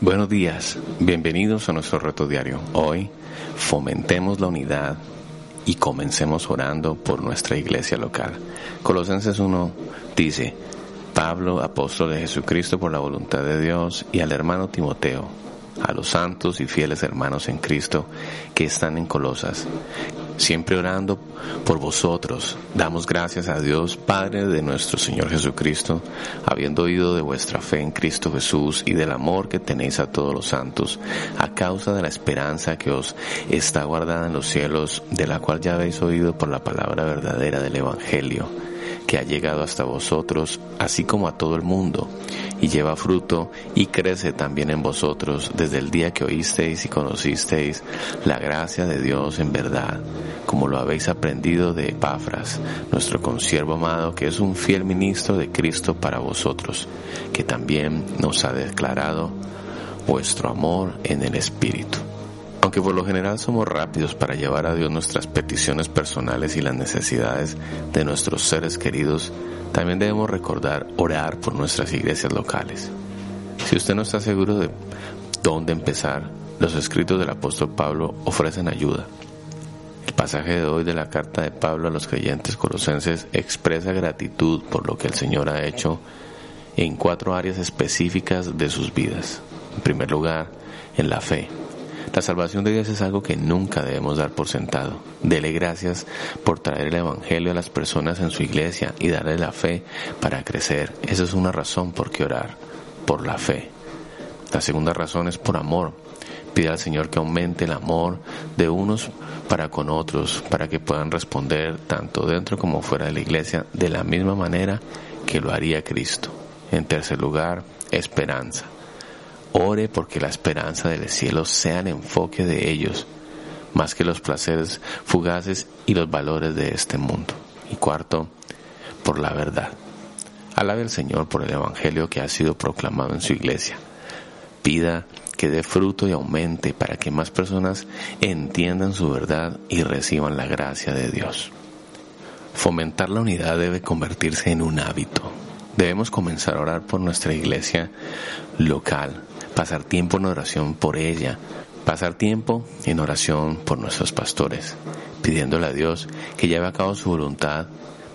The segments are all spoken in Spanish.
Buenos días, bienvenidos a nuestro reto diario. Hoy fomentemos la unidad y comencemos orando por nuestra iglesia local. Colosenses 1 dice, Pablo, apóstol de Jesucristo por la voluntad de Dios, y al hermano Timoteo, a los santos y fieles hermanos en Cristo que están en Colosas, siempre orando por vosotros. Damos gracias a Dios, Padre de nuestro Señor Jesucristo, habiendo oído de vuestra fe en Cristo Jesús y del amor que tenéis a todos los santos, a causa de la esperanza que os está guardada en los cielos, de la cual ya habéis oído por la palabra verdadera del Evangelio que ha llegado hasta vosotros, así como a todo el mundo, y lleva fruto y crece también en vosotros desde el día que oísteis y conocisteis la gracia de Dios en verdad, como lo habéis aprendido de Epafras, nuestro consiervo amado, que es un fiel ministro de Cristo para vosotros, que también nos ha declarado vuestro amor en el Espíritu. Aunque por lo general somos rápidos para llevar a Dios nuestras peticiones personales y las necesidades de nuestros seres queridos, también debemos recordar orar por nuestras iglesias locales. Si usted no está seguro de dónde empezar, los escritos del apóstol Pablo ofrecen ayuda. El pasaje de hoy de la carta de Pablo a los creyentes colosenses expresa gratitud por lo que el Señor ha hecho en cuatro áreas específicas de sus vidas. En primer lugar, en la fe. La salvación de Dios es algo que nunca debemos dar por sentado. Dele gracias por traer el Evangelio a las personas en su iglesia y darle la fe para crecer. Esa es una razón por qué orar, por la fe. La segunda razón es por amor. Pide al Señor que aumente el amor de unos para con otros, para que puedan responder tanto dentro como fuera de la iglesia de la misma manera que lo haría Cristo. En tercer lugar, esperanza. Ore porque la esperanza del cielo sea el enfoque de ellos, más que los placeres fugaces y los valores de este mundo. Y cuarto, por la verdad. Alabe al Señor por el Evangelio que ha sido proclamado en su iglesia. Pida que dé fruto y aumente para que más personas entiendan su verdad y reciban la gracia de Dios. Fomentar la unidad debe convertirse en un hábito. Debemos comenzar a orar por nuestra iglesia local, pasar tiempo en oración por ella, pasar tiempo en oración por nuestros pastores, pidiéndole a Dios que lleve a cabo su voluntad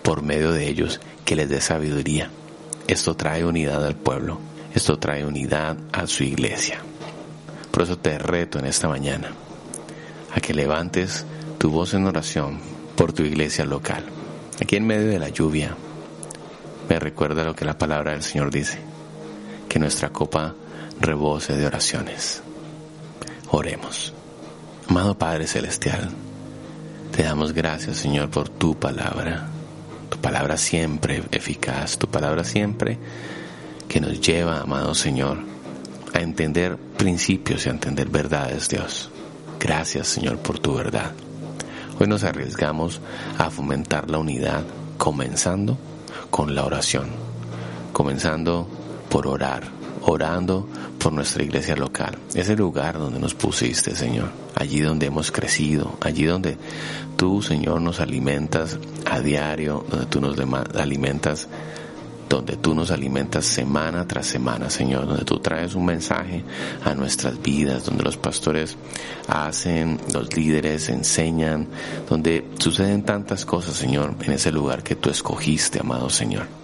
por medio de ellos, que les dé sabiduría. Esto trae unidad al pueblo, esto trae unidad a su iglesia. Por eso te reto en esta mañana a que levantes tu voz en oración por tu iglesia local. Aquí en medio de la lluvia, me recuerda lo que la palabra del Señor dice, que nuestra copa rebose de oraciones. Oremos. Amado Padre Celestial, te damos gracias, Señor, por tu palabra. Tu palabra siempre eficaz, tu palabra siempre que nos lleva, amado Señor, a entender principios y a entender verdades, Dios. Gracias, Señor, por tu verdad. Hoy nos arriesgamos a fomentar la unidad, comenzando con la oración, comenzando por orar, orando por nuestra iglesia local, ese lugar donde nos pusiste, Señor, allí donde hemos crecido, allí donde tú, Señor, nos alimentas a diario, donde tú nos alimentas donde tú nos alimentas semana tras semana, Señor, donde tú traes un mensaje a nuestras vidas, donde los pastores hacen, los líderes enseñan, donde suceden tantas cosas, Señor, en ese lugar que tú escogiste, amado Señor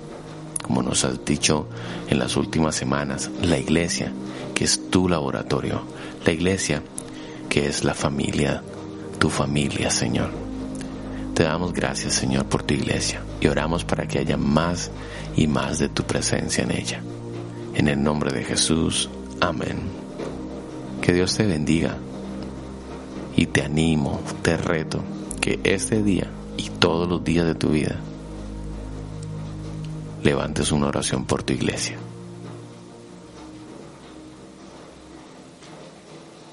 como nos has dicho en las últimas semanas, la iglesia, que es tu laboratorio, la iglesia, que es la familia, tu familia, Señor. Te damos gracias, Señor, por tu iglesia y oramos para que haya más y más de tu presencia en ella. En el nombre de Jesús, amén. Que Dios te bendiga y te animo, te reto que este día y todos los días de tu vida levantes una oración por tu iglesia.